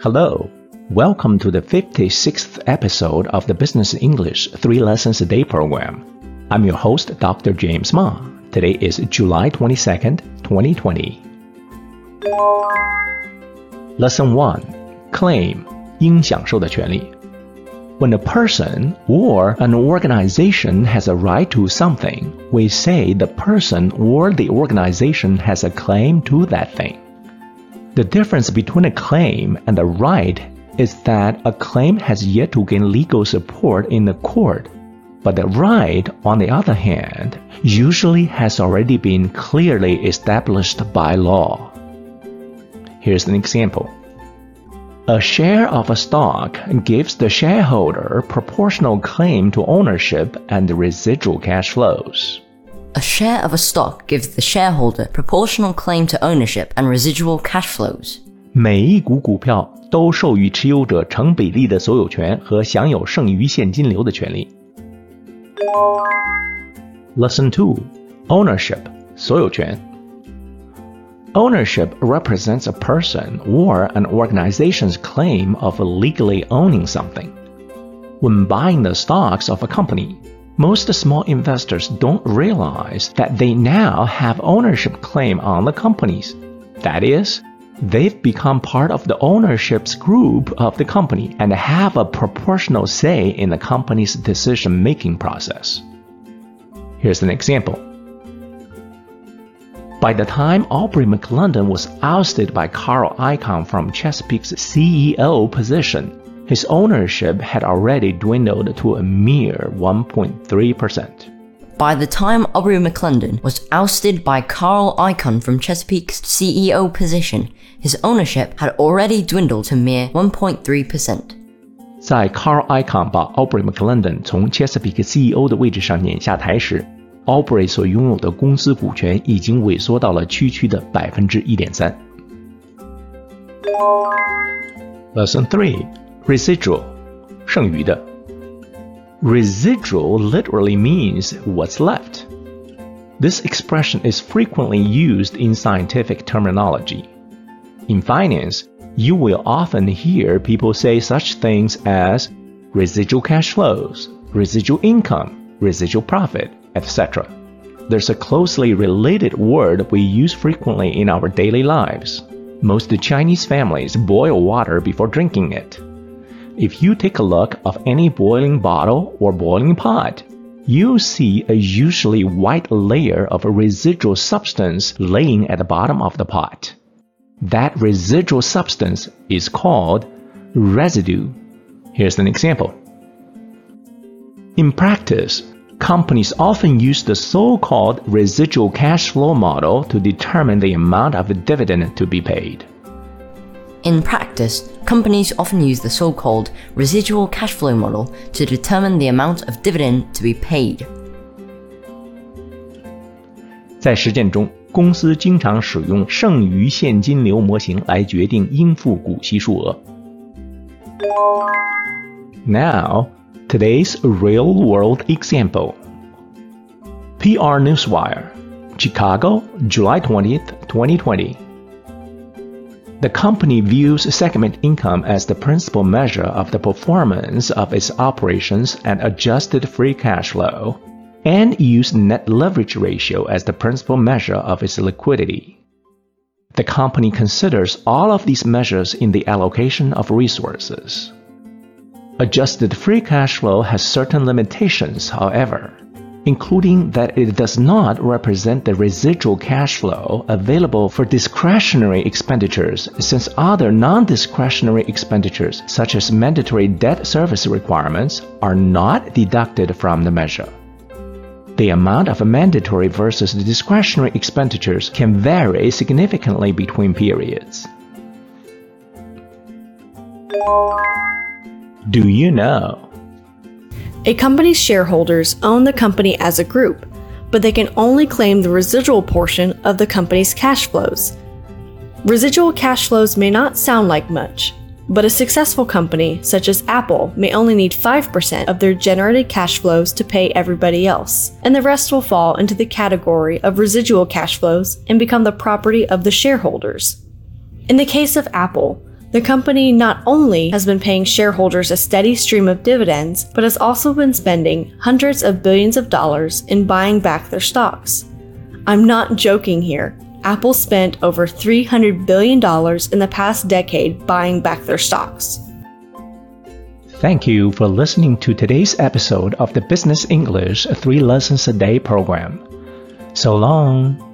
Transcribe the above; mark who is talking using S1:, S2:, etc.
S1: Hello, welcome to the 56th episode of the Business English 3 Lessons a Day program. I'm your host, Dr. James Ma. Today is July 22nd, 2020. Lesson 1 Claim 应享受的权利 when a person or an organization has a right to something, we say the person or the organization has a claim to that thing. The difference between a claim and a right is that a claim has yet to gain legal support in the court, but the right, on the other hand, usually has already been clearly established by law. Here's an example. A share of a stock gives the shareholder proportional claim to ownership and residual cash flows.
S2: A share of a stock gives the shareholder proportional claim to ownership and residual cash flows.
S1: 每一股股票都授予持有者成比例的所有权和享有剩余现金流的权利。Lesson Two: Ownership 所有权。Ownership represents a person or an organization's claim of legally owning something. When buying the stocks of a company, most small investors don't realize that they now have ownership claim on the companies. That is, they've become part of the ownership's group of the company and have a proportional say in the company's decision making process. Here's an example. By the time Aubrey McClendon was ousted by Carl Icahn from Chesapeake's CEO position, his ownership had already dwindled to a mere 1.3%.
S2: By the time Aubrey McClendon was ousted by Carl Icahn from Chesapeake's CEO position, his ownership had already dwindled to mere 1.3%.
S1: 在 Carl Icahn 把 Aubrey McClendon 从 Chesapeake CEO 的位置上撵下台时，Aubrey 所拥有的公司股权已经萎缩到了区区的百分之一点三。Lesson three: Residual，剩余的。Residual literally means what's left. This expression is frequently used in scientific terminology. In finance, you will often hear people say such things as residual cash flows, residual income, residual profit, etc. There's a closely related word we use frequently in our daily lives. Most Chinese families boil water before drinking it. If you take a look of any boiling bottle or boiling pot, you'll see a usually white layer of a residual substance laying at the bottom of the pot. That residual substance is called residue. Here's an example. In practice, companies often use the so-called residual cash flow model to determine the amount of dividend to be paid.
S2: In practice, companies often use the so-called residual cash flow model to determine the amount of dividend to be paid.
S1: 在实践中，公司经常使用剩余现金流模型来决定应付股息数额。Now, Today's real world example PR Newswire, Chicago, July 20th, 2020. The company views segment income as the principal measure of the performance of its operations and adjusted free cash flow, and use net leverage ratio as the principal measure of its liquidity. The company considers all of these measures in the allocation of resources. Adjusted free cash flow has certain limitations, however, including that it does not represent the residual cash flow available for discretionary expenditures since other non-discretionary expenditures such as mandatory debt service requirements are not deducted from the measure. The amount of mandatory versus discretionary expenditures can vary significantly between periods. Do you know?
S3: A company's shareholders own the company as a group, but they can only claim the residual portion of the company's cash flows. Residual cash flows may not sound like much, but a successful company, such as Apple, may only need 5% of their generated cash flows to pay everybody else, and the rest will fall into the category of residual cash flows and become the property of the shareholders. In the case of Apple, The company not only has been paying shareholders a steady stream of dividends, but has also been spending hundreds of billions of dollars in buying back their stocks. I'm not joking here. Apple spent over $300 billion in the past decade buying back their stocks.
S1: Thank you for listening to today's episode of the Business English 3 Lessons a Day program. So long.